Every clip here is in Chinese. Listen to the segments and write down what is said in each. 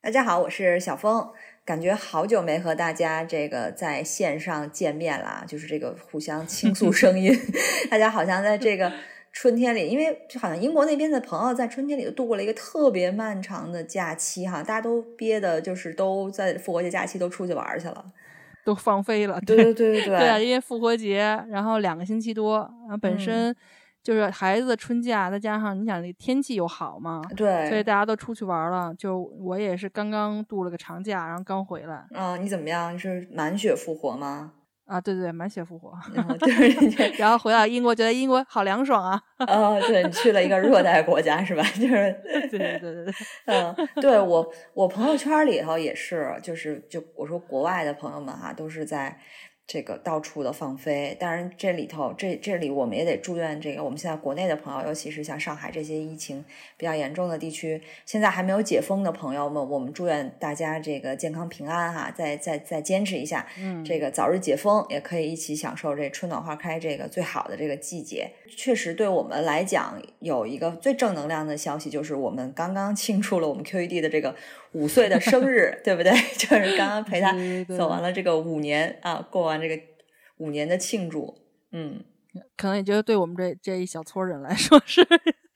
大家好，我是小峰。感觉好久没和大家这个在线上见面了，就是这个互相倾诉声音。大家好像在这个春天里，因为好像英国那边的朋友在春天里都度过了一个特别漫长的假期哈，大家都憋的，就是都在复活节假期都出去玩去了，都放飞了。对对对对对，对啊，因为复活节，然后两个星期多，然后本身。就是孩子的春假，再加上你想那天气又好嘛，对，所以大家都出去玩了。就我也是刚刚度了个长假，然后刚回来。啊，你怎么样？你是满血复活吗？啊，对对，满血复活。对，然后回到英国，觉得英国好凉爽啊。啊，对你去了一个热带国家是吧？就是，对对对对对。嗯，对我我朋友圈里头也是，就是就我说国外的朋友们哈，都是在。这个到处的放飞，当然这里头这这里我们也得祝愿这个我们现在国内的朋友，尤其是像上海这些疫情比较严重的地区，现在还没有解封的朋友们，我们祝愿大家这个健康平安哈，再再再坚持一下，嗯，这个早日解封，也可以一起享受这春暖花开这个最好的这个季节。确实对我们来讲有一个最正能量的消息，就是我们刚刚庆祝了我们 QED 的这个。五岁的生日，对不对？就是刚刚陪他走完了这个五年啊，过完这个五年的庆祝，嗯，可能也觉得对我们这这一小撮人来说是，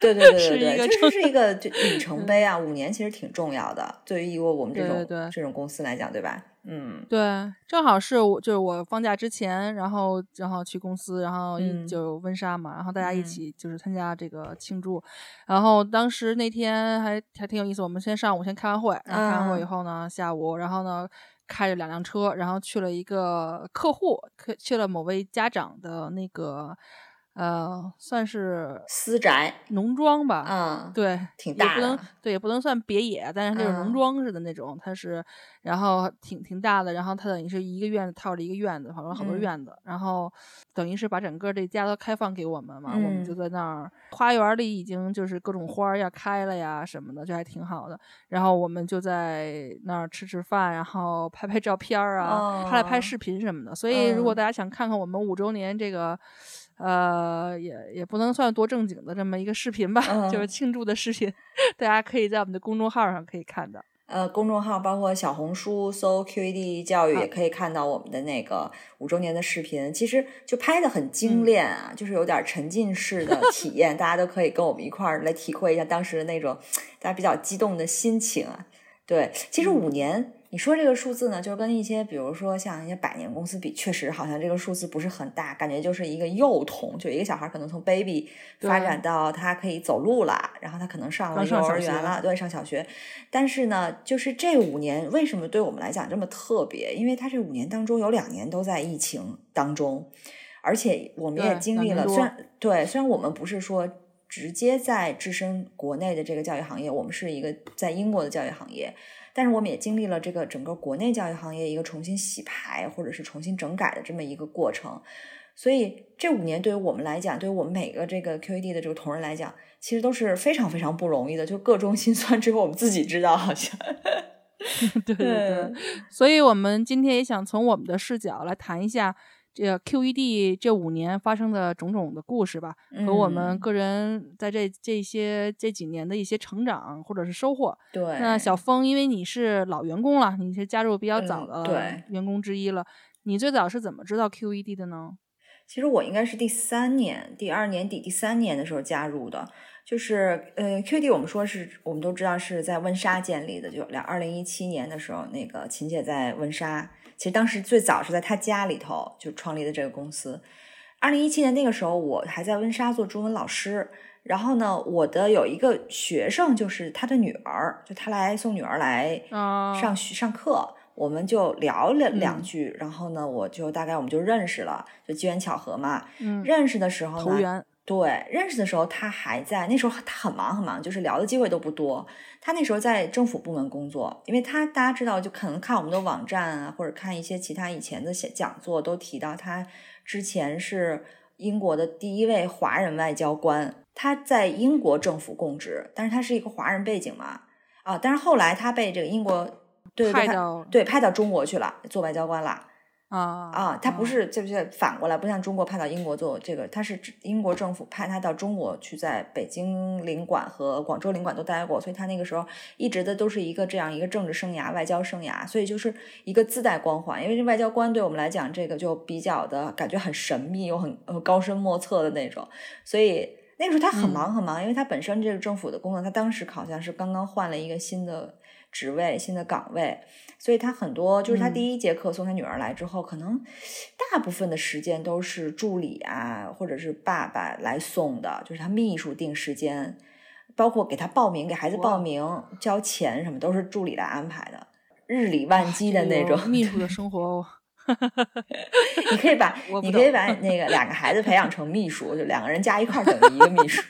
对对对对对，确实是一个 里程碑啊！五年其实挺重要的，对于我们这种这种公司来讲，对吧？嗯，对，正好是我就是我放假之前，然后然后去公司，然后就温莎嘛，然后大家一起就是参加这个庆祝，然后当时那天还还挺有意思，我们先上午先开完会，然后开完会以后呢，下午然后呢开着两辆车，然后去了一个客户，去了某位家长的那个。呃，算是私宅。农庄吧，嗯，对，挺大的，对，也不能算别野，但是就是农庄似的那种，它是，然后挺挺大的，然后它等于是一个院子套着一个院子，好多好多院子，然后等于是把整个这家都开放给我们嘛，我们就在那儿，花园里已经就是各种花要开了呀什么的，就还挺好的，然后我们就在那儿吃吃饭，然后拍拍照片啊，拍来拍视频什么的，所以如果大家想看看我们五周年这个。呃，也也不能算多正经的这么一个视频吧，就是庆祝的视频，大家可以在我们的公众号上可以看到。呃，公众号包括小红书搜 QED 教育，也可以看到我们的那个五周年的视频。其实就拍的很精炼啊，就是有点沉浸式的体验，大家都可以跟我们一块儿来体会一下当时的那种 大家比较激动的心情啊。对，其实五年。你说这个数字呢，就是跟一些，比如说像一些百年公司比，确实好像这个数字不是很大，感觉就是一个幼童，就一个小孩可能从 baby 发展到他可以走路了，然后他可能上了幼儿园了，对，上小学。但是呢，就是这五年为什么对我们来讲这么特别？因为他这五年当中有两年都在疫情当中，而且我们也经历了，虽然对，虽然我们不是说直接在置身国内的这个教育行业，我们是一个在英国的教育行业。但是我们也经历了这个整个国内教育行业一个重新洗牌或者是重新整改的这么一个过程，所以这五年对于我们来讲，对于我们每个这个 QED 的这个同仁来讲，其实都是非常非常不容易的，就各中心酸只有我们自己知道，好像。对对对，所以我们今天也想从我们的视角来谈一下。这个 QED 这五年发生的种种的故事吧，和我们个人在这这些这几年的一些成长或者是收获。对，那小峰，因为你是老员工了，你是加入比较早的员工之一了，你最早是怎么知道 QED 的呢？其实我应该是第三年，第二年底第三年的时候加入的。就是呃，QED 我们说是我们都知道是在温莎建立的，就两二零一七年的时候，那个秦姐在温莎。其实当时最早是在他家里头就创立的这个公司。二零一七年那个时候，我还在温莎做中文老师。然后呢，我的有一个学生就是他的女儿，就他来送女儿来上学上课，我们就聊了两句。然后呢，我就大概我们就认识了，就机缘巧合嘛。认识的时候呢，对，认识的时候他还在，那时候他很忙很忙，就是聊的机会都不多。他那时候在政府部门工作，因为他大家知道，就可能看我们的网站啊，或者看一些其他以前的讲座，都提到他之前是英国的第一位华人外交官，他在英国政府供职，但是他是一个华人背景嘛，啊，但是后来他被这个英国对派到对派到中国去了，做外交官了。啊啊，他不是，就是反过来，不像中国派到英国做这个，他是英国政府派他到中国去，在北京领馆和广州领馆都待过，所以他那个时候一直的都是一个这样一个政治生涯、外交生涯，所以就是一个自带光环。因为这外交官对我们来讲，这个就比较的感觉很神秘又很高深莫测的那种，所以那个时候他很忙很忙，因为他本身这个政府的工作，他当时好像是刚刚换了一个新的职位、新的岗位。所以他很多就是他第一节课送他女儿来之后，可能大部分的时间都是助理啊，或者是爸爸来送的，就是他秘书定时间，包括给他报名、给孩子报名、交钱什么，都是助理来安排的，日理万机的那种。秘书的 生活，你可以把你可以把那个两个孩子培养成秘书，就两个人加一块等于一个秘书。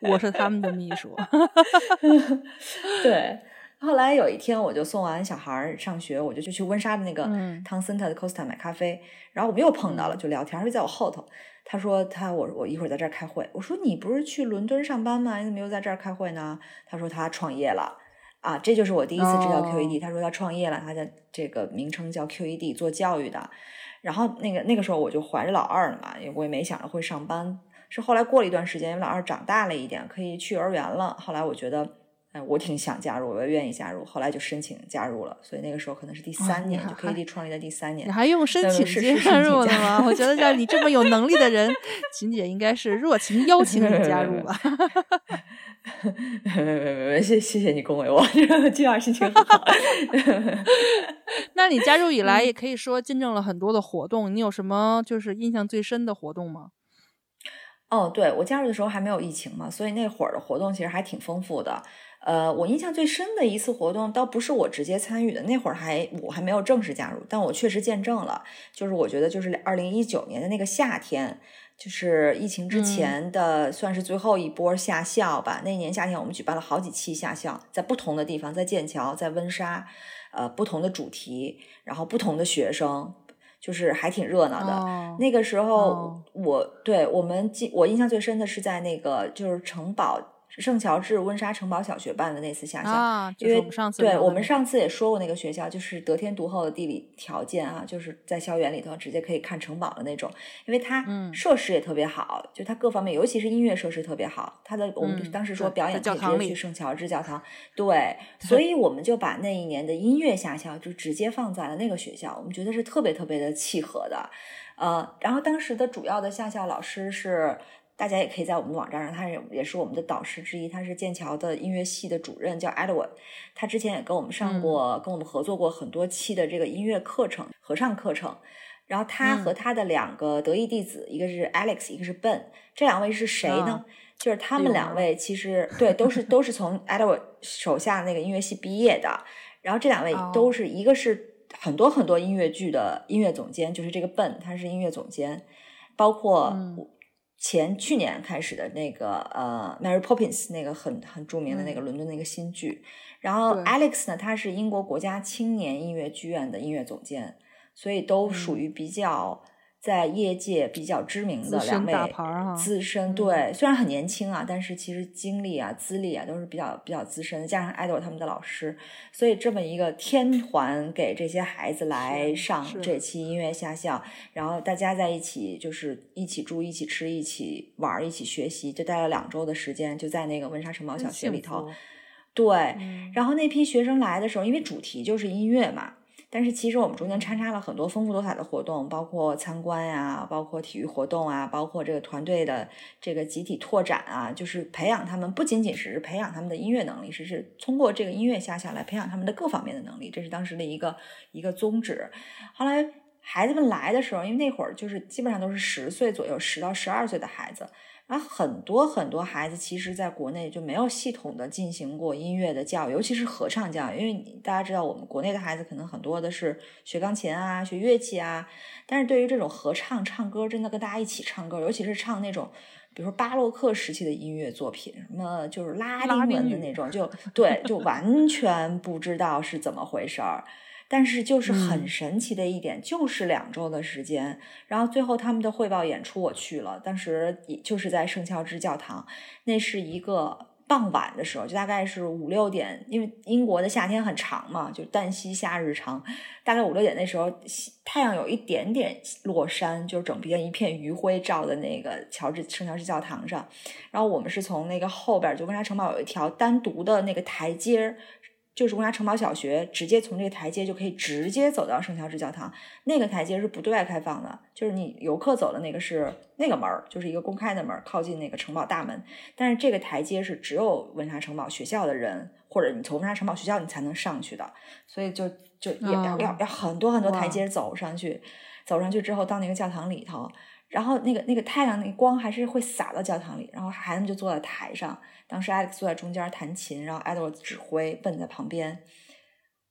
我是他们的秘书。对。后来有一天，我就送完小孩上学，我就就去温莎的那个汤森特的 Costa 买咖啡，然后我们又碰到了，就聊天，他就在我后头。他说他我我一会儿在这儿开会。我说你不是去伦敦上班吗？你怎么又在这儿开会呢？他说他创业了啊，这就是我第一次知道 QED。他说他创业了，他的这个名称叫 QED，做教育的。然后那个那个时候我就怀着老二呢嘛，我也没想着会上班。是后来过了一段时间，因为老二长大了一点，可以去幼儿园了。后来我觉得。哎，我挺想加入，我也愿意加入。后来就申请加入了，所以那个时候可能是第三年，就 KD 创立的第三年。你还用申请加 入的吗？我觉得像你这么有能力的人，秦姐应该是热情邀请你加入吧。没没没没，谢谢谢你恭维我，今晚心情很好。那你加入以来，也可以说见证了很多的活动。你有什么就是印象最深的活动吗？哦，对我加入的时候还没有疫情嘛，所以那会儿的活动其实还挺丰富的。呃，我印象最深的一次活动，倒不是我直接参与的，那会儿还我还没有正式加入，但我确实见证了。就是我觉得，就是二零一九年的那个夏天，就是疫情之前的，算是最后一波夏校吧。那年夏天，我们举办了好几期夏校，在不同的地方，在剑桥，在温莎，呃，不同的主题，然后不同的学生，就是还挺热闹的。那个时候，我对我们记我印象最深的是在那个就是城堡。圣乔治温莎城堡小学办的那次夏校，因为对我们上次也说过那个学校，就是得天独厚的地理条件啊，就是在校园里头直接可以看城堡的那种，因为它设施也特别好，就它各方面，尤其是音乐设施特别好。它的我们当时说表演可以直接去圣乔治教堂，对，所以我们就把那一年的音乐下校就直接放在了那个学校，我们觉得是特别特别的契合的。呃，然后当时的主要的下校老师是。大家也可以在我们的网站上，他也也是我们的导师之一，他是剑桥的音乐系的主任，叫 Edward。他之前也跟我们上过，跟我们合作过很多期的这个音乐课程、合唱课程。然后他和他的两个得意弟子，一个是 Alex，一个是 Ben。这两位是谁呢？就是他们两位其实对都是都是从 Edward 手下那个音乐系毕业的。然后这两位都是一个是很多很多音乐剧的音乐总监，就是这个 Ben，他是音乐总监，包括。前去年开始的那个呃，Mary Poppins 那个很很著名的那个伦敦的一个新剧，然后 Alex 呢，他是英国国家青年音乐剧院的音乐总监，所以都属于比较。在业界比较知名的两位资深，对，虽然很年轻啊，但是其实经历啊、资历啊都是比较比较资深的。加上爱豆他们的老师，所以这么一个天团给这些孩子来上这期音乐下校，然后大家在一起就是一起住、一起吃、一起玩、一起学习，就待了两周的时间，就在那个温莎城堡小学里头。对，然后那批学生来的时候，因为主题就是音乐嘛。但是其实我们中间穿插了很多丰富多彩的活动，包括参观呀，包括体育活动啊，包括这个团队的这个集体拓展啊，就是培养他们，不仅仅是培养他们的音乐能力，是是通过这个音乐下下来培养他们的各方面的能力，这是当时的一个一个宗旨。后来孩子们来的时候，因为那会儿就是基本上都是十岁左右，十到十二岁的孩子。然后很多很多孩子其实在国内就没有系统的进行过音乐的教育，尤其是合唱教育。因为大家知道，我们国内的孩子可能很多的是学钢琴啊、学乐器啊，但是对于这种合唱唱歌，真的跟大家一起唱歌，尤其是唱那种比如说巴洛克时期的音乐作品，什么就是拉拉丁文的那种，就 对，就完全不知道是怎么回事儿。但是就是很嗯神奇的一点，就是两周的时间，然后最后他们的汇报演出我去了，当时就是在圣乔治教堂，那是一个傍晚的时候，就大概是五六点，因为英国的夏天很长嘛，就旦夕夏日长，大概五六点那时候，西太阳有一点点落山，就是整片一片余晖照的那个乔治圣乔治教堂上，然后我们是从那个后边，就温莎城堡有一条单独的那个台阶儿。就是温莎城堡小学，直接从这个台阶就可以直接走到圣乔治教堂。那个台阶是不对外开放的，就是你游客走的那个是那个门儿，就是一个公开的门儿，靠近那个城堡大门。但是这个台阶是只有温莎城堡学校的人，或者你从温莎城堡学校你才能上去的，所以就就也要、哦要要很多很多台阶走上去，走上去之后到那个教堂里头，然后那个那个太阳那个光还是会洒到教堂里，然后孩子们就坐在台上，当时 Alex 坐在中间弹琴，然后 Edward 指挥，Ben 在旁边。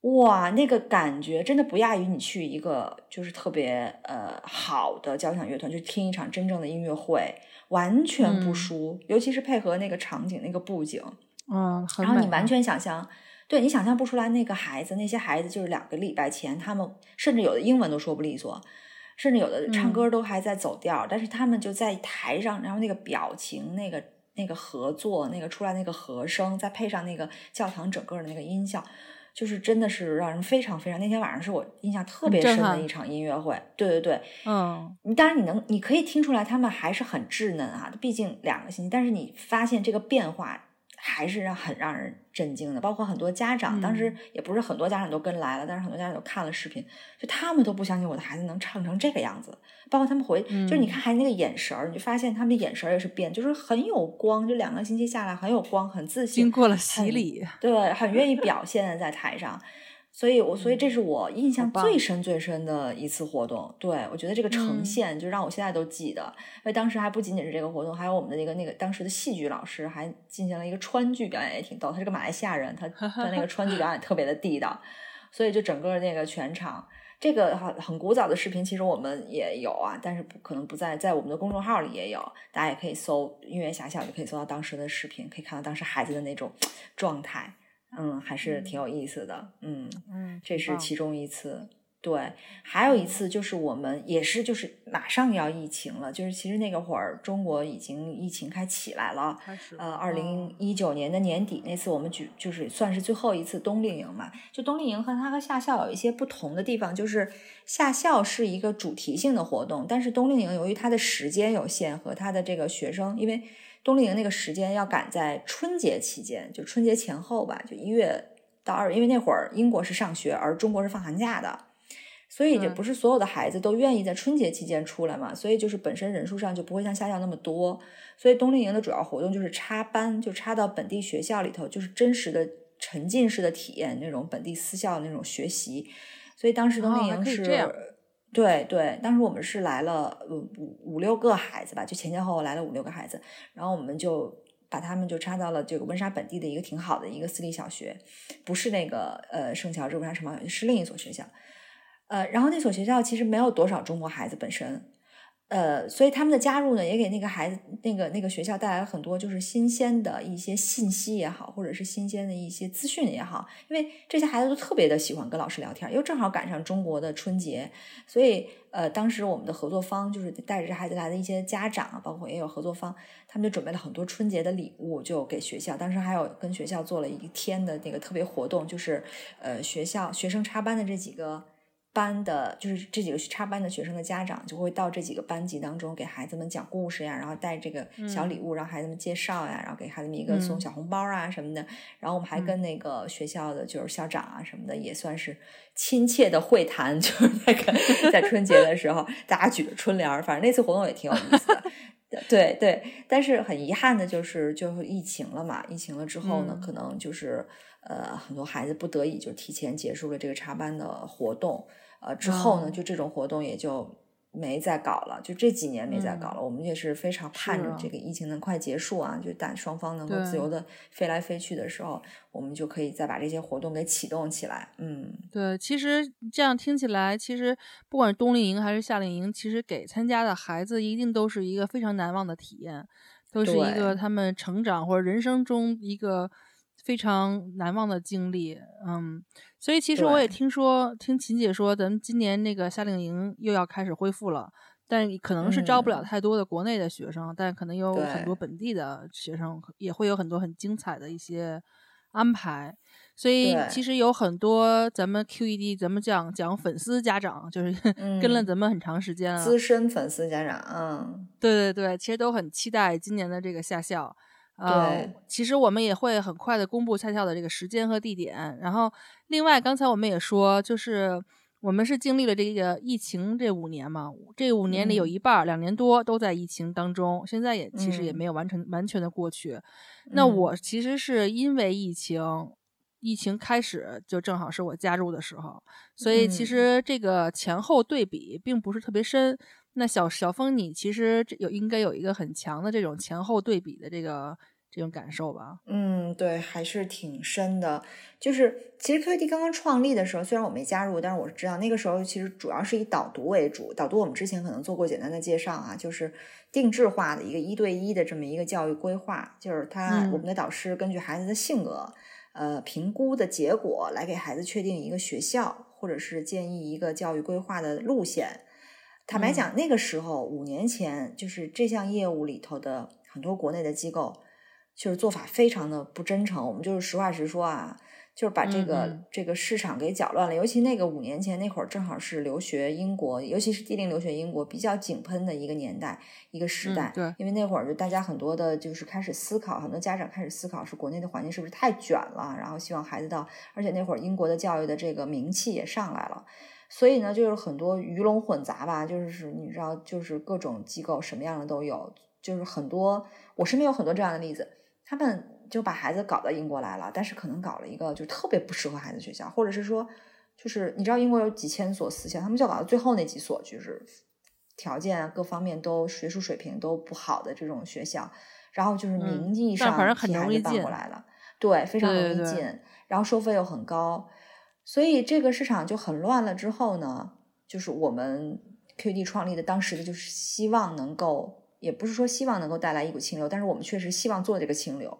哇，那个感觉真的不亚于你去一个就是特别呃好的交响乐团，去听一场真正的音乐会，完全不嗯输。尤其是配合那个场景、那个布景，嗯，然后你完啊全想象，对你想象不出来那个孩子，那些孩子就是两个礼拜前，他们甚至有的英文都说不利索，甚至有的唱嗯歌都还在走调，但是他们就在台上，然后那个表情、那个那个合作、那个出来那个和声，再配上那个教堂整个的那个音效。就是真的是让人非常非常，那天晚上是我印象特别深的一场音乐会。对对对，嗯你当然你能，你可以听出来他们还是很稚嫩啊，毕竟两个星期，但是你发现这个变化还是让很让人震惊的。包括很多家长，当时嗯也不是很多家长都跟来了，但是很多家长都看了视频，就他们都不相信我的孩子能唱成这个样子。包括他们回，就是你嗯看孩子那个眼神儿，你就发现他们的眼神儿也是变，就是很有光，就两个星期下来很有光，很自信，经过了洗礼，对，很愿意表现在台上。所以我，所以这是我印象最深最深的一次活动。对我觉得这个呈嗯现就让我现在都记得，因为当时还不仅仅是这个活动，还有我们的那个那个当时的戏剧老师还进行了一个川剧表演，也挺逗。他是个马来西亚人，他他那个川剧表演特别的地道，所以就整个那个全场。这个很很古早的视频，其实我们也有啊，但是不可能不在在我们的公众号里也有，大家也可以搜“音乐遐想”就可以搜到当时的视频，可以看到当时孩子的那种状态，嗯，还是挺有意思的，嗯。嗯，这是其中一次。对，还有一次就是我们也是就是马上要疫情了，就是其实那个会儿中国已经疫情开起来了。呃，了二零哦一九年的年底那次，我们举就是算是最后一次冬令营嘛。就冬令营和它和夏校有一些不同的地方，就是夏校是一个主题性的活动，但是冬令营由于它的时间有限和它的这个学生，因为冬令营那个时间要赶在春节期间，就春节前后吧，就一月到二月，因为那会儿英国是上学，而中国是放寒假的。所以，这嗯不是所有的孩子都愿意在春节期间出来嘛？所以就是本身人数上就不会像夏校那么多。所以冬令营的主要活动就是插班，就插到本地学校里头，就是真实的沉浸式的体验那种本地私校的那种学习。所以当时冬令营是，对对，当时我们是来了五五五六个孩子吧，就前前后后来了五六个孩子，然后我们就把他们就插到了这个温莎本地的一个挺好的一个私立小学，不是那个呃圣乔治温莎城堡小学，是另一所学校。呃，然后那所学校其实没有多少中国孩子本身，呃，所以他们的加入呢，也给那个孩子那个那个学校带来了很多就是新鲜的一些信息也好，或者是新鲜的一些资讯也好，因为这些孩子都特别的喜欢跟老师聊天，又正好赶上中国的春节，所以呃，当时我们的合作方就是带着孩子来的一些家长，包括也有合作方，他们就准备了很多春节的礼物，就给学校。当时还有跟学校做了一天的那个特别活动，就是呃学校学生插班的这几个。班的，就是这几个插班的学生的家长就会到这几个班级当中给孩子们讲故事呀，然后带这个小礼物让孩子们介绍呀，然后给孩子们一个送嗯小红包啊什么的。然后我们还跟那个学校的就是校长啊什么的也算是亲切的会谈，就是那个在春节的时候大家举着春联儿，反正那次活动也挺有意思的。对对，但是很遗憾的就是，就是疫情了嘛。疫情了之后呢，嗯可能就是呃，很多孩子不得已就提前结束了这个插班的活动。呃，之后呢，哦就这种活动也就没再搞了，就这几年没再搞了。我们也是非常盼着这个疫情能快结束啊，就但双方能够自由的飞来飞去的时候，我们就可以再把这些活动给启动起来。嗯，对，其实这样听起来，其实不管是冬令营还是夏令营，其实给参加的孩子一定都是一个非常难忘的体验，都是一个他们成长或者人生中一个非常难忘的经历。嗯，所以其实我也听说，听秦姐说，咱们今年那个夏令营又要开始恢复了。但可能是招不了嗯太多的国内的学生，但可能有很多本地的学生，也会有很多很精彩的一些安排。所以其实有很多咱们 QED，咱们讲讲粉丝家长，就是 跟了嗯咱们很长时间了。资深粉丝家长，嗯，对对对，其实都很期待今年的这个夏校。呃对，其实我们也会很快的公布夏校的这个时间和地点。然后，另外刚才我们也说，就是我们是经历了这个疫情这五年嘛，这五年里有嗯一半儿两年多都在疫情当中，现在也其实也嗯没有完成完全的过去。那嗯我其实是因为疫情，疫情开始就正好是我加入的时候，所以其嗯实这个前后对比并不是特别深。那小小峰，你其实这有应该有一个很强的这种前后对比的这个这种感受吧？嗯，对，还是挺深的。就是其实 QED 刚刚创立的时候，虽然我没加入，但是我知道那个时候其实主要是以导读为主。导读我们之前可能做过简单的介绍啊，就是定制化的一个一对一的这么一个教育规划，就是他、嗯我们的导师根据孩子的性格。呃，评估的结果来给孩子确定一个学校，或者是建议一个教育规划的路线。坦白嗯讲，那个时候五年前，就是这项业务里头的很多国内的机构，就是做法非常的不真诚。我们就是实话实说啊，就是把这个、这个市场给搅乱了。尤其那个五年前那会儿，正好是留学英国，尤其是低龄留学英国比较井喷的一个年代、一个时代。嗯对因为那会儿就大家很多的就是开始思考，很多家长开始思考，是国内的环境是不是太卷了，然后希望孩子到，而且那会儿英国的教育的这个名气也上来了。所以呢，就是很多鱼龙混杂吧，就是你知道，就是各种机构什么样的都有，就是很多我身边有很多这样的例子，他们就把孩子搞到英国来了，但是可能搞了一个就特别不适合孩子学校，或者是说，就是你知道英国有几千所私校，他们就搞到最后那几所，就是条件啊各方面都学术水平都不好的这种学校，然后就是嗯名义上替孩子办容易进过来了，对，非常容易对对对进，然后收费又很高，所以这个市场就很乱了。之后呢，就是我们 QD 创立的当时的就是希望能够，也不是说希望能够带来一股清流，但是我们确实希望做这个清流。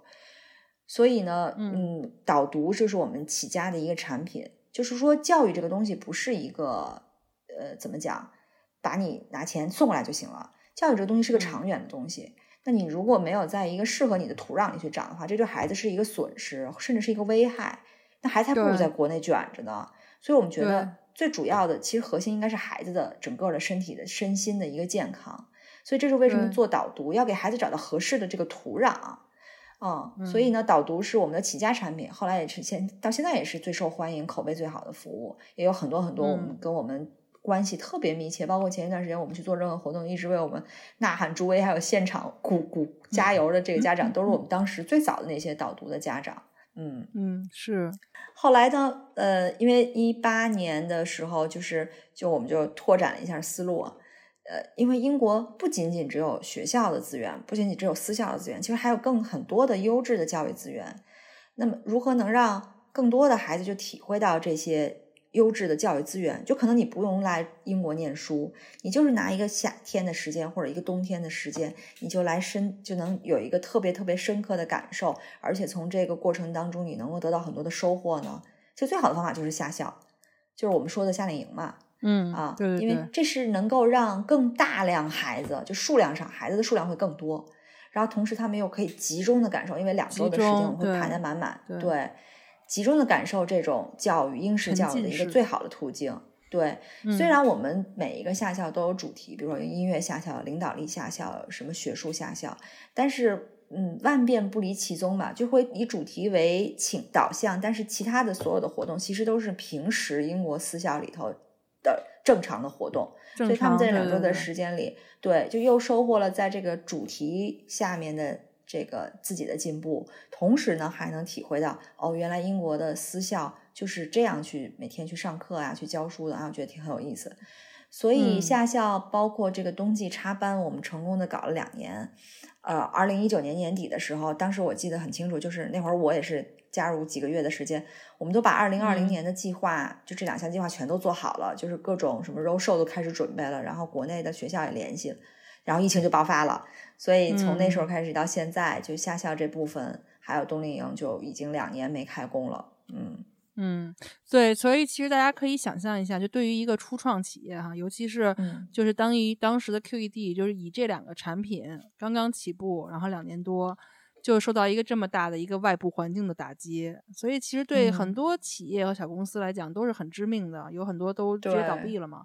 所以呢，嗯嗯，导读就是我们起家的一个产品。就是说，教育这个东西不是一个呃，怎么讲，把你拿钱送过来就行了。教育这个东西是个嗯长远的东西。那你如果没有在一个适合你的土壤里去长的话，这对孩子是一个损失，甚至是一个危害。那孩子还不如在国内卷着呢。所以我们觉得最主要的，其实核心应该是孩子的整个的身体的身心的一个健康。所以这是为什么做导读，要给孩子找到合适的这个土壤。嗯，嗯所以呢，导读是我们的起家产品，后来也是现到现在也是最受欢迎、口碑最好的服务，也有很多很多我们嗯跟我们关系特别密切，包括前一段时间我们去做任何活动，一直为我们呐喊助威，还有现场鼓鼓加油的这个家长，都是我们当时最早的那些导读的家长。嗯，嗯，是，后来呢，呃，因为一八年的时候，就是就我们就拓展了一下思路啊，呃，因为英国不仅仅只有学校的资源，不仅仅只有私校的资源，其实还有更很多的优质的教育资源。那么，如何能让更多的孩子就体会到这些优质的教育资源？就可能你不用来英国念书，你就是拿一个夏天的时间或者一个冬天的时间，你就来深就能有一个特别特别深刻的感受，而且从这个过程当中你能够得到很多的收获呢。其实最好的方法就是夏校，就是我们说的夏令营嘛。嗯啊，对对因为，这是能够让更大量孩子，就数量上孩子的数量会更多，然后同时他们又可以集中的感受，因为两周的时间我们会排对得满满，对集中的感受这种教育英式教育的一个最好的途径。对，嗯虽然我们每一个夏校都有主题，比如说音乐夏校、领导力夏校、什么学术夏校，但是嗯，万变不离其宗吧，就会以主题为请导向，但是其他的所有的活动其实都是平时英国私校里头的正常的活动。所以他们常在两周的对对对时间里，对，就又收获了在这个主题下面的这个自己的进步，同时呢，还能体会到哦，原来英国的私校就是这样去每天去上课啊，去教书的，然后觉得挺很有意思。所以夏校包括这个冬季插班，我们成功的搞了两年。呃，二零一九年年底的时候，当时我记得很清楚，就是那会儿我也是加入几个月的时间，我们都把二零二零年的计划，就这两项计划全都做好了，就是各种什么 road show 都开始准备了，然后国内的学校也联系了，然后疫情就爆发了，所以从那时候开始到现在，就夏校这部分还有冬令营就已经两年没开工了，嗯。嗯，对，所以其实大家可以想象一下，就对于一个初创企业哈，尤其是就是当于当时的 QED，就是以这两个产品刚刚起步，然后两年多就受到一个这么大的一个外部环境的打击，所以其实对很多企业和小公司来讲都是很致命的，有很多都直接倒闭了嘛，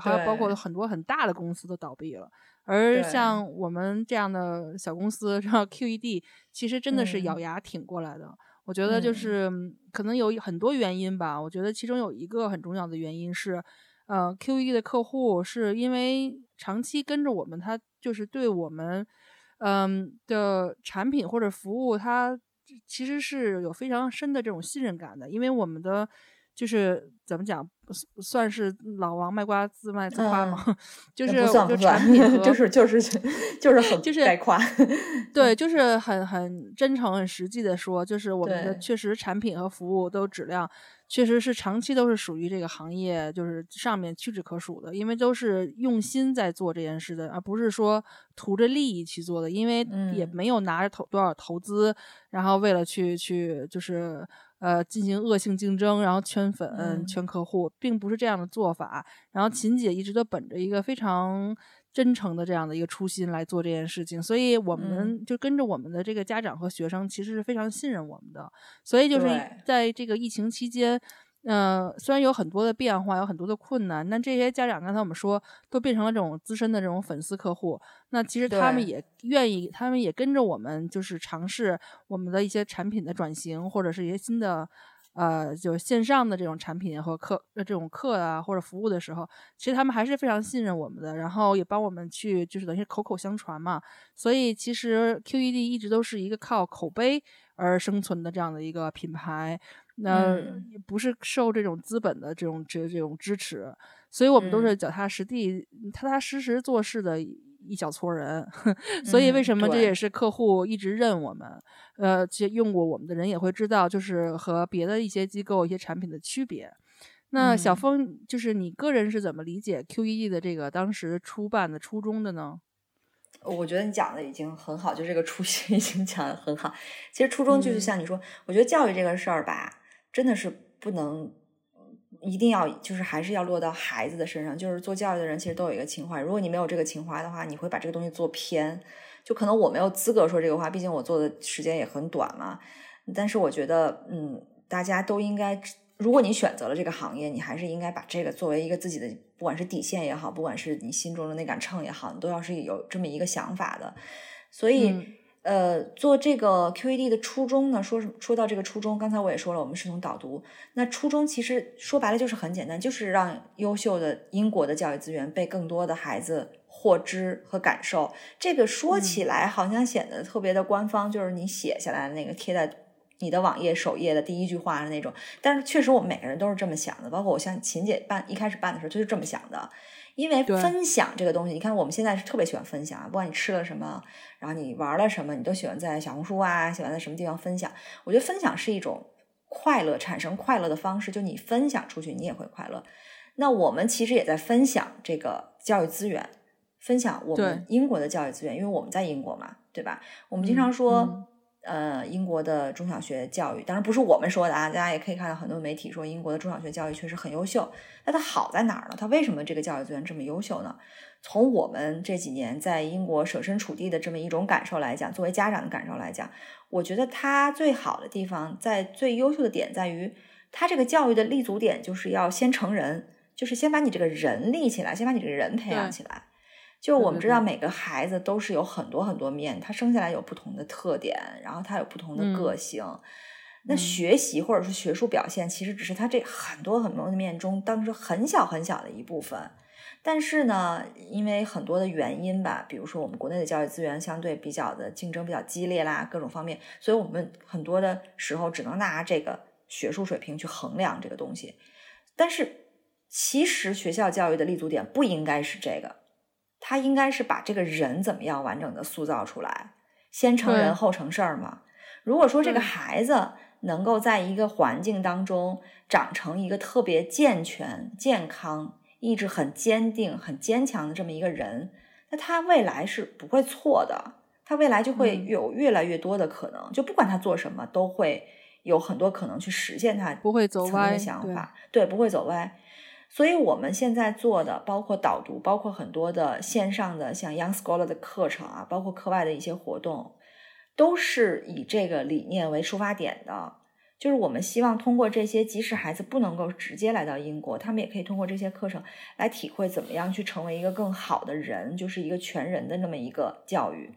还有包括很多很大的公司都倒闭了，而像我们这样的小公司，然后 QED 其实真的是咬牙挺过来的。我觉得就是可能有很多原因吧。我觉得其中有一个很重要的原因是，呃，QED 的客户是因为长期跟着我们，他就是对我们，嗯的产品或者服务，他其实是有非常深的这种信任感的，因为我们的就是怎么讲。算是老王卖瓜自卖自夸吗？就是就产品就是就是就是很就是概夸，对，就是很很真诚、很实际的说，就是我们的确实产品和服务都质量确实是长期都是属于这个行业就是上面屈指可数的，因为都是用心在做这件事的，而不是说图着利益去做的，因为也没有拿着投多少投资，然后为了去去就是。呃，进行恶性竞争，然后圈粉、圈客户，并不是这样的做法。然后秦姐一直都本着一个非常真诚的这样的一个初心来做这件事情，所以我们就跟着我们的这个家长和学生，其实是非常信任我们的。所以就是在这个疫情期间。嗯，虽然有很多的变化，有很多的困难，但这些家长刚才我们说都变成了这种资深的这种粉丝客户，那其实他们也愿意，他们也跟着我们，就是尝试我们的一些产品的转型，或者是一些新的，呃，就是线上的这种产品和课呃这种课啊或者服务的时候，其实他们还是非常信任我们的，然后也帮我们去就是等于口口相传嘛。所以其实 QED 一直都是一个靠口碑而生存的这样的一个品牌。那不是受这种资本的这种这这种支持，所以我们都是脚踏实地、踏踏实实做事的一小撮人。所以为什么这也是客户一直认我们？呃，其实用过我们的人也会知道，就是和别的一些机构、一些产品的区别。那小峰，就是你个人是怎么理解 QEE 的这个当时出办的初衷的呢？我觉得你讲的已经很好，就这个初心已经讲的很好。其实初衷就是像你说，我觉得教育这个事儿吧。真的是不能，一定要就是还是要落到孩子的身上。就是做教育的人其实都有一个情怀，如果你没有这个情怀的话，你会把这个东西做偏。就可能我没有资格说这个话，毕竟我做的时间也很短嘛。但是我觉得，嗯，大家都应该，如果你选择了这个行业，你还是应该把这个作为一个自己的，不管是底线也好，不管是你心中的那杆秤也好，你都要是有这么一个想法的。所以。呃，做这个 QED 的初衷呢？说说到这个初衷，刚才我也说了，我们是从导读。那初衷其实说白了就是很简单，就是让优秀的英国的教育资源被更多的孩子获知和感受。这个说起来好像显得特别的官方，就是你写下来的那个贴在你的网页首页的第一句话的那种。但是确实我们每个人都是这么想的，包括我像琴姐办一开始办的时候就是这么想的。因为分享这个东西，你看我们现在是特别喜欢分享啊，不管你吃了什么，然后你玩了什么，你都喜欢在小红书啊，喜欢在什么地方分享。我觉得分享是一种快乐，产生快乐的方式，就你分享出去，你也会快乐。那我们其实也在分享这个教育资源，分享我们英国的教育资源，因为我们在英国嘛，对吧？我们经常说。呃，英国的中小学教育，当然不是我们说的啊，大家也可以看到很多媒体说英国的中小学教育确实很优秀。那它好在哪儿呢？它为什么这个教育资源这么优秀呢？从我们这几年在英国设身处地的这么一种感受来讲，作为家长的感受来讲，我觉得它最好的地方，在最优秀的点在于，它这个教育的立足点就是要先成人，就是先把你这个人立起来，先把你这个人培养起来。就我们知道，每个孩子都是有很多很多面，他生下来有不同的特点，然后他有不同的个性。那学习或者是学术表现，其实只是他这很多很多的面中当中很小很小的一部分。但是呢，因为很多的原因吧，比如说我们国内的教育资源相对比较的竞争比较激烈啦，各种方面，所以我们很多的时候只能拿这个学术水平去衡量这个东西。但是。其实学校教育的立足点不应该是这个，它应该是把这个人怎么样完整的塑造出来，先成人后成事儿嘛。如果说这个孩子能够在一个环境当中长成一个特别健全、健康、意志很坚定、很坚强的这么一个人，那他未来是不会错的，他未来就会有越来越多的可能，就不管他做什么，都会有很多可能去实现他不会走歪的想法，对，不会走歪。所以我们现在做的，包括导读，包括很多的线上的像 Young Scholar 的课程啊，包括课外的一些活动，都是以这个理念为出发点的。就是我们希望通过这些，即使孩子不能够直接来到英国，他们也可以通过这些课程来体会怎么样去成为一个更好的人，就是一个全人的那么一个教育。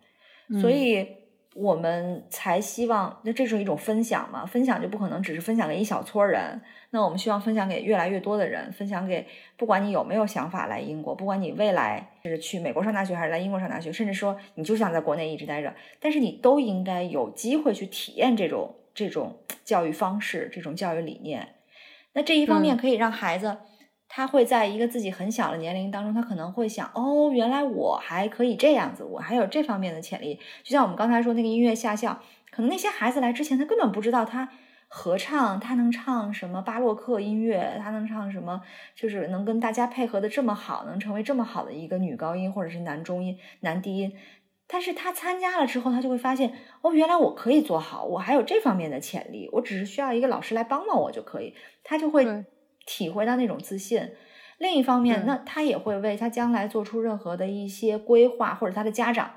所以。我们才希望，那这是一种分享嘛？分享就不可能只是分享给一小撮人。那我们希望分享给越来越多的人，分享给不管你有没有想法来英国，不管你未来是去美国上大学还是来英国上大学，甚至说你就想在国内一直待着，但是你都应该有机会去体验这种这种教育方式，这种教育理念。那这一方面可以让孩子。他会在一个自己很小的年龄当中，他可能会想：哦，原来我还可以这样子，我还有这方面的潜力。就像我们刚才说那个音乐下校，可能那些孩子来之前，他根本不知道他合唱，他能唱什么巴洛克音乐，他能唱什么，就是能跟大家配合的这么好，能成为这么好的一个女高音或者是男中音、男低音。但是他参加了之后，他就会发现：哦，原来我可以做好，我还有这方面的潜力，我只是需要一个老师来帮帮我就可以。他就会。体会到那种自信，另一方面，那他也会为他将来做出任何的一些规划，或者他的家长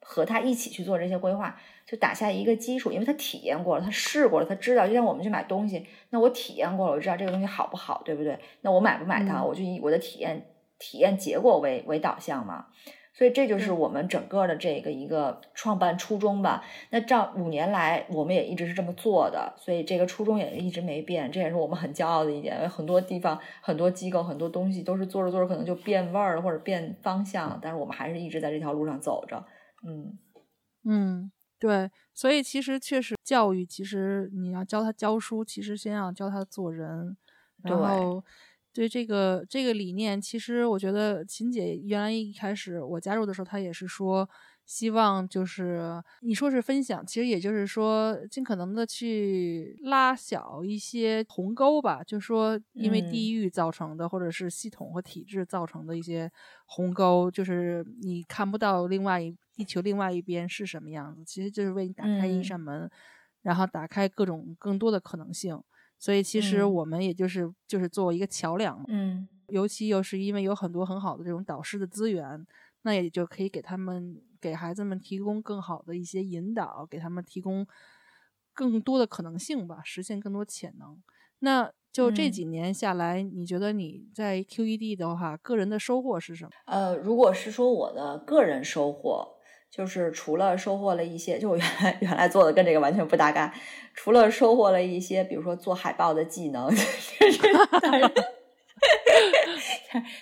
和他一起去做这些规划，就打下一个基础，因为他体验过了，他试过了，他知道。就像我们去买东西，那我体验过了，我知道这个东西好不好，对不对？那我买不买它，我就以我的体验体验结果为为导向嘛。所以这就是我们整个的这个一个创办初衷吧。那这五年来，我们也一直是这么做的，所以这个初衷也一直没变。这也是我们很骄傲的一点。很多地方、很多机构、很多东西都是做着做着可能就变味儿了或者变方向，但是我们还是一直在这条路上走着。嗯嗯，对。所以其实确实教育，其实你要教他教书，其实先要教他做人，然后。对这个这个理念，其实我觉得秦姐原来一开始我加入的时候，她也是说希望就是你说是分享，其实也就是说尽可能的去拉小一些鸿沟吧，就说因为地域造成的，或者是系统和体制造成的一些鸿沟，就是你看不到另外一地球另外一边是什么样子，其实就是为你打开一扇门，然后打开各种更多的可能性。所以其实我们也就是就是作为一个桥梁，嗯，尤其又是因为有很多很好的这种导师的资源，那也就可以给他们给孩子们提供更好的一些引导，给他们提供更多的可能性吧，实现更多潜能。那就这几年下来，你觉得你在 QED 的话，个人的收获是什么？呃，如果是说我的个人收获。就是除了收获了一些，就我原来原来做的跟这个完全不搭嘎。除了收获了一些，比如说做海报的技能，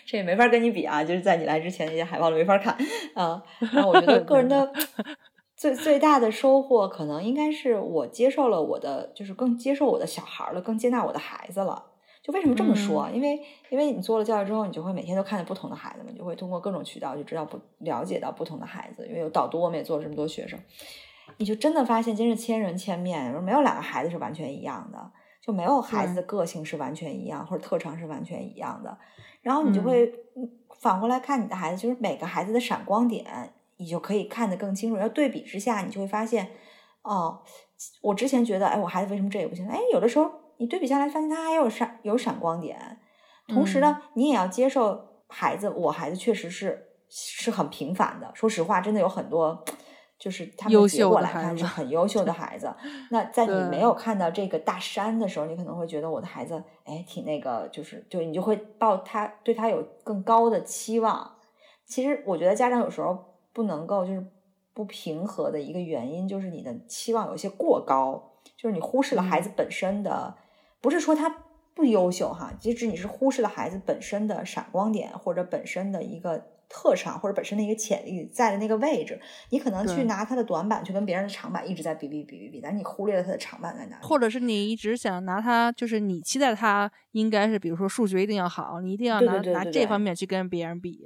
这也没法跟你比啊。就是在你来之前，那些海报都没法看啊。然后我觉得个人的 最最大的收获，可能应该是我接受了我的，就是更接受我的小孩了，更接纳我的孩子了。就为什么这么说？因为因为你做了教育之后，你就会每天都看见不同的孩子们，就会通过各种渠道就知道不了解到不同的孩子。因为有导读，我们也做了这么多学生，你就真的发现，真是千人千面，没有两个孩子是完全一样的，就没有孩子的个性是完全一样，或者特长是完全一样的。然后你就会反过来看你的孩子，就是每个孩子的闪光点，你就可以看得更清楚。要对比之下，你就会发现，哦，我之前觉得，哎，我孩子为什么这也不行？哎，有的时候。你对比下来，发现他还有闪有闪光点，同时呢，你也要接受孩子，我孩子确实是是很平凡的。说实话，真的有很多，就是他们结果来看是很优秀的孩子。那在你没有看到这个大山的时候，你可能会觉得我的孩子，哎，挺那个，就是对你就会抱他对他有更高的期望。其实我觉得家长有时候不能够就是不平和的一个原因，就是你的期望有些过高，就是你忽视了孩子本身的。不是说他不优秀哈，即使你是忽视了孩子本身的闪光点或者本身的一个特长或者本身的一个潜力在的那个位置，你可能去拿他的短板去跟别人的长板一直在比比比比比，但你忽略了他的长板在哪里，或者是你一直想拿他，就是你期待他应该是，比如说数学一定要好，你一定要拿拿这方面去跟别人比，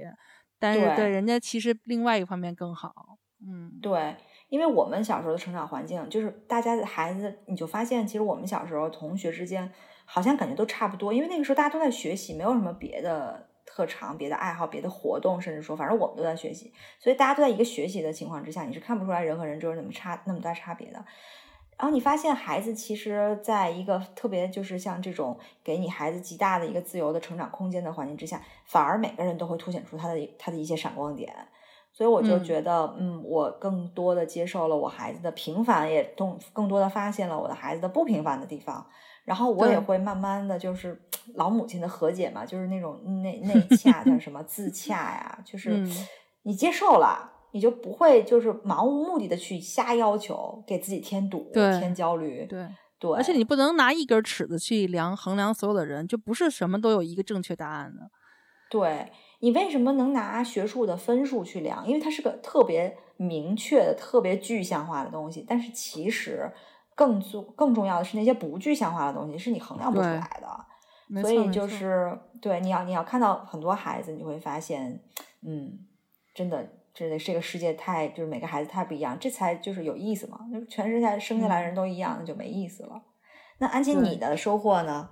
但是对。人家其实另外一个方面更好，嗯，对，因为我们小时候的成长环境就是大家的孩子，你就发现其实我们小时候同学之间好像感觉都差不多，因为那个时候大家都在学习，没有什么别的。特长、别的爱好、别的活动，甚至说，反正我们都在学习，所以大家都在一个学习的情况之下，你是看不出来人和人之间怎么差那么大差别的。然后你发现孩子其实在一个特别就是像这种给你孩子极大的一个自由的成长空间的环境之下，反而每个人都会凸显出他的他的一些闪光点。所以我就觉得，嗯，我更多的接受了我孩子的平凡，也更更多的发现了我的孩子的不平凡的地方。然后我也会慢慢的就是老母亲的和解嘛，就是那种内内洽叫什么 自洽呀，就是你接受了，你就不会就是盲无目的的去瞎要求，给自己添堵、添焦虑。对对，而且你不能拿一根尺子去量衡量所有的人，就不是什么都有一个正确答案的。对你为什么能拿学术的分数去量？因为它是个特别明确的、特别具象化的东西，但是其实。更重更重要的是那些不具象化的东西，是你衡量不出来的。所以就是对你要你要看到很多孩子，你会发现，嗯，真的，真的这个世界太就是每个孩子太不一样，这才就是有意思嘛。就全世界生下来人都一样，那就没意思了。那安琪，你的收获呢？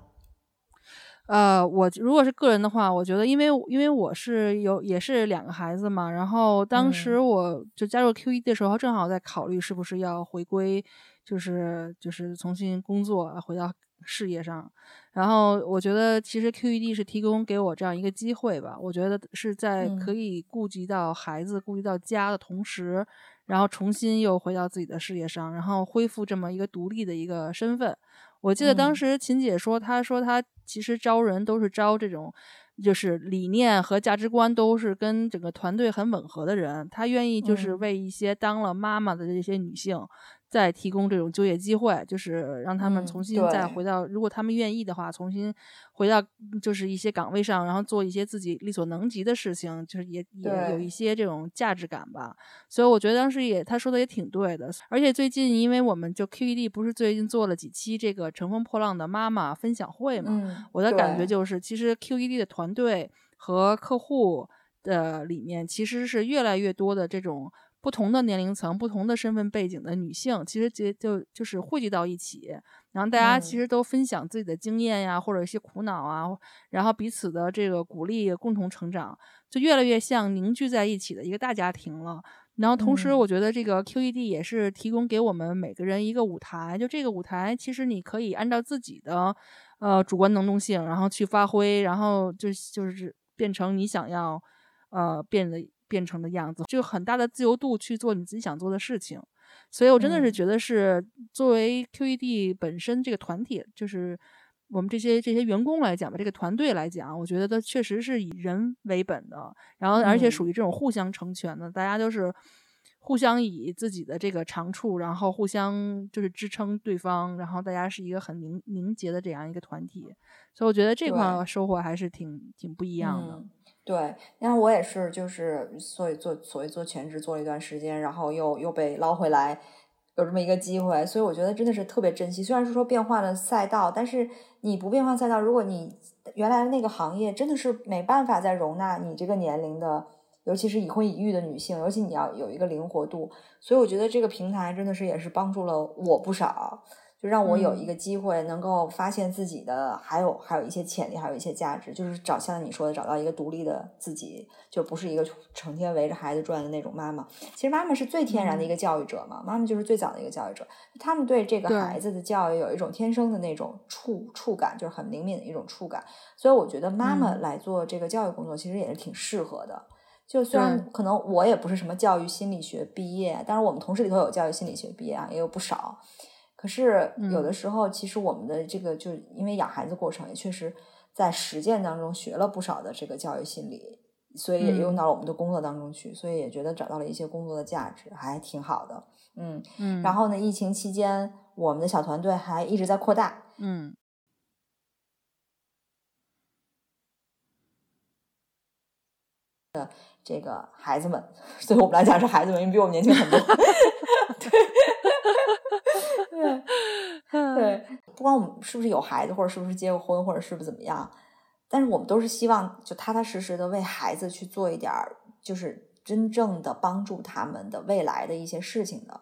呃，我如果是个人的话，我觉得，因为因为我是有也是两个孩子嘛，然后当时我就加入 QED 的时候，正好在考虑是不是要回归。就是就是重新工作，回到事业上，然后我觉得其实 QED 是提供给我这样一个机会吧。我觉得是在可以顾及到孩子、顾及到家的同时，然后重新又回到自己的事业上，然后恢复这么一个独立的一个身份。我记得当时秦姐说，她说她其实招人都是招这种，就是理念和价值观都是跟整个团队很吻合的人，她愿意就是为一些当了妈妈的这些女性。再提供这种就业机会，就是让他们重新再回到，如果他们愿意的话，重新回到就是一些岗位上，然后做一些自己力所能及的事情，就是也也有一些这种价值感吧。所以我觉得当时也他说的也挺对的。而且最近，因为我们就 QED 不是最近做了几期这个乘风破浪的妈妈分享会嘛，我的感觉就是，其实 QED 的团队和客户的里面，其实是越来越多的这种。不同的年龄层、不同的身份背景的女性，其实就就就是汇聚到一起，然后大家其实都分享自己的经验呀，或者一些苦恼啊，然后彼此的这个鼓励，共同成长，就越来越像凝聚在一起的一个大家庭了。然后同时，我觉得这个 QED 也是提供给我们每个人一个舞台，就这个舞台，其实你可以按照自己的呃主观能动性，然后去发挥，然后就就是变成你想要呃变得。变成的样子，就很大的自由度去做你自己想做的事情，所以我真的是觉得是作为 QED 本身这个团体，就是我们这些这些员工来讲吧，这个团队来讲，我觉得它确实是以人为本的，然后而且属于这种互相成全的，大家都是互相以自己的这个长处，然后互相就是支撑对方，然后大家是一个很凝凝结的这样一个团体，所以我觉得这块收获还是挺挺不一样的。对，然后我也是，就是所以做所谓做全职做了一段时间，然后又又被捞回来，有这么一个机会，所以我觉得真的是特别珍惜。虽然是说变换了赛道，但是你不变换赛道，如果你原来的那个行业真的是没办法再容纳你这个年龄的，尤其是已婚已育的女性，尤其你要有一个灵活度，所以我觉得这个平台真的是也是帮助了我不少。就让我有一个机会，能够发现自己的还有还有一些潜力，还有一些价值，就是找像你说的，找到一个独立的自己，就不是一个成天围着孩子转的那种妈妈。其实妈妈是最天然的一个教育者嘛，妈妈就是最早的一个教育者，他们对这个孩子的教育有一种天生的那种触触感，就是很灵敏的一种触感。所以我觉得妈妈来做这个教育工作，其实也是挺适合的。就虽然可能我也不是什么教育心理学毕业，但是我们同事里头有教育心理学毕业啊，也有不少。可是有的时候，其实我们的这个，就因为养孩子过程也确实在实践当中学了不少的这个教育心理，所以也用到了我们的工作当中去，所以也觉得找到了一些工作的价值，还挺好的。嗯嗯。然后呢，疫情期间，我们的小团队还一直在扩大。嗯。的这个孩子们，对我们来讲是孩子们，因为比我们年轻很多。对，对，不管我们是不是有孩子，或者是不是结过婚，或者是不是怎么样，但是我们都是希望就踏踏实实的为孩子去做一点儿，就是真正的帮助他们的未来的一些事情的，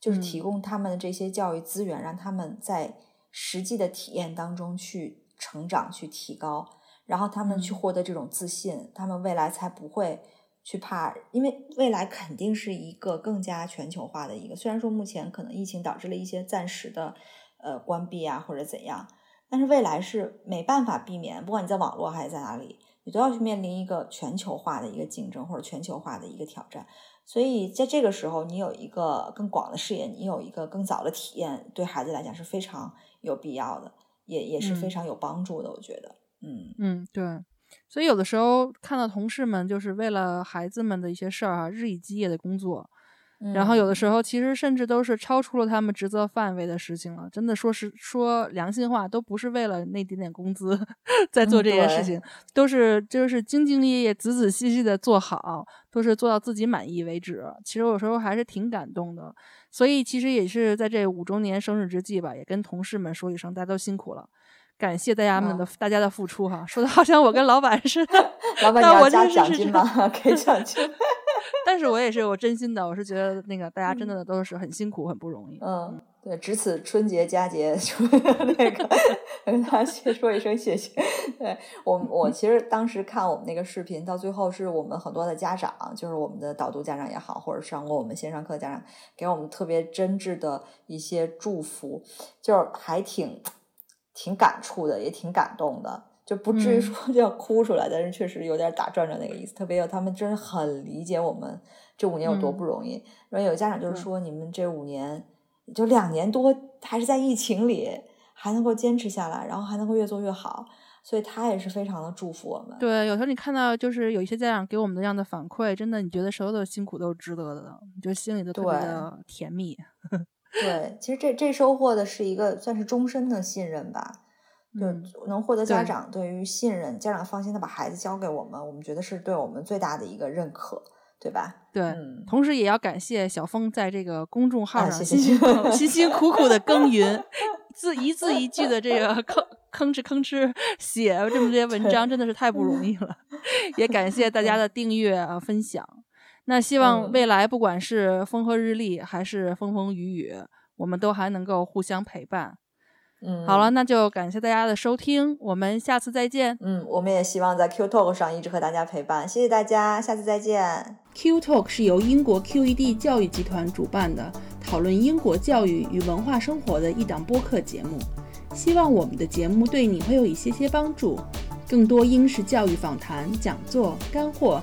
就是提供他们的这些教育资源，让他们在实际的体验当中去成长、去提高，然后他们去获得这种自信，他们未来才不会。去怕，因为未来肯定是一个更加全球化的一个。虽然说目前可能疫情导致了一些暂时的呃关闭啊或者怎样，但是未来是没办法避免。不管你在网络还是在哪里，你都要去面临一个全球化的一个竞争或者全球化的一个挑战。所以在这个时候，你有一个更广的视野，你有一个更早的体验，对孩子来讲是非常有必要的，也也是非常有帮助的。我觉得，嗯嗯，对。所以有的时候看到同事们就是为了孩子们的一些事儿啊，日以继夜的工作，然后有的时候其实甚至都是超出了他们职责范围的事情了。真的说是说良心话，都不是为了那点点工资在做这件事情，都是就是兢兢业业、仔仔细细的做好，都是做到自己满意为止。其实有时候还是挺感动的。所以其实也是在这五周年生日之际吧，也跟同事们说一声，大家都辛苦了。感谢大家们的大家的付出哈，说的好像我跟老板似的。老板要加 奖金吗？给奖金。但是我也是我真心的，我是觉得那个大家真的都是很辛苦，很不容易。嗯，对，值此春节佳节，那个跟大家先说一声谢谢。对我，我其实当时看我们那个视频，到最后是我们很多的家长，就是我们的导读家长也好，或者上过我们线上课家长，给我们特别真挚的一些祝福，就是还挺。挺感触的，也挺感动的，就不至于说就要哭出来，但是确实有点打转转那个意思。特别有他们真的很理解我们这五年有多不容易。然后有家长就是说，你们这五年就两年多还是在疫情里，还能够坚持下来，然后还能够越做越好，所以他也是非常的祝福我们。对，有时候你看到就是有一些家长给我们这样的反馈，真的你觉得所有的辛苦都是值得的，你就心里都特别的甜蜜。对，其实这这收获的是一个算是终身的信任吧，就能获得家长对于信任，家长放心的把孩子交给我们，我们觉得是对我们最大的一个认可，对吧？对，同时也要感谢小峰在这个公众号上辛辛 辛辛苦苦的耕耘，字一字一句的这个 吭吭哧吭哧写这么些文章，真的是太不容 易了。也感谢大家的订阅啊分享。那希望未来不管是风和日丽还是风风雨雨，我们都还能够互相陪伴。嗯，好了，那就感谢大家的收听，我们下次再见。嗯，我们也希望在 Q Talk 上一直和大家陪伴，谢谢大家，下次再见。Q Talk 是由英国 QED 教育集团主办的，讨论英国教育与文化生活的一档播客节目。希望我们的节目对你会有一些些帮助。更多英式教育访谈、讲座、干货。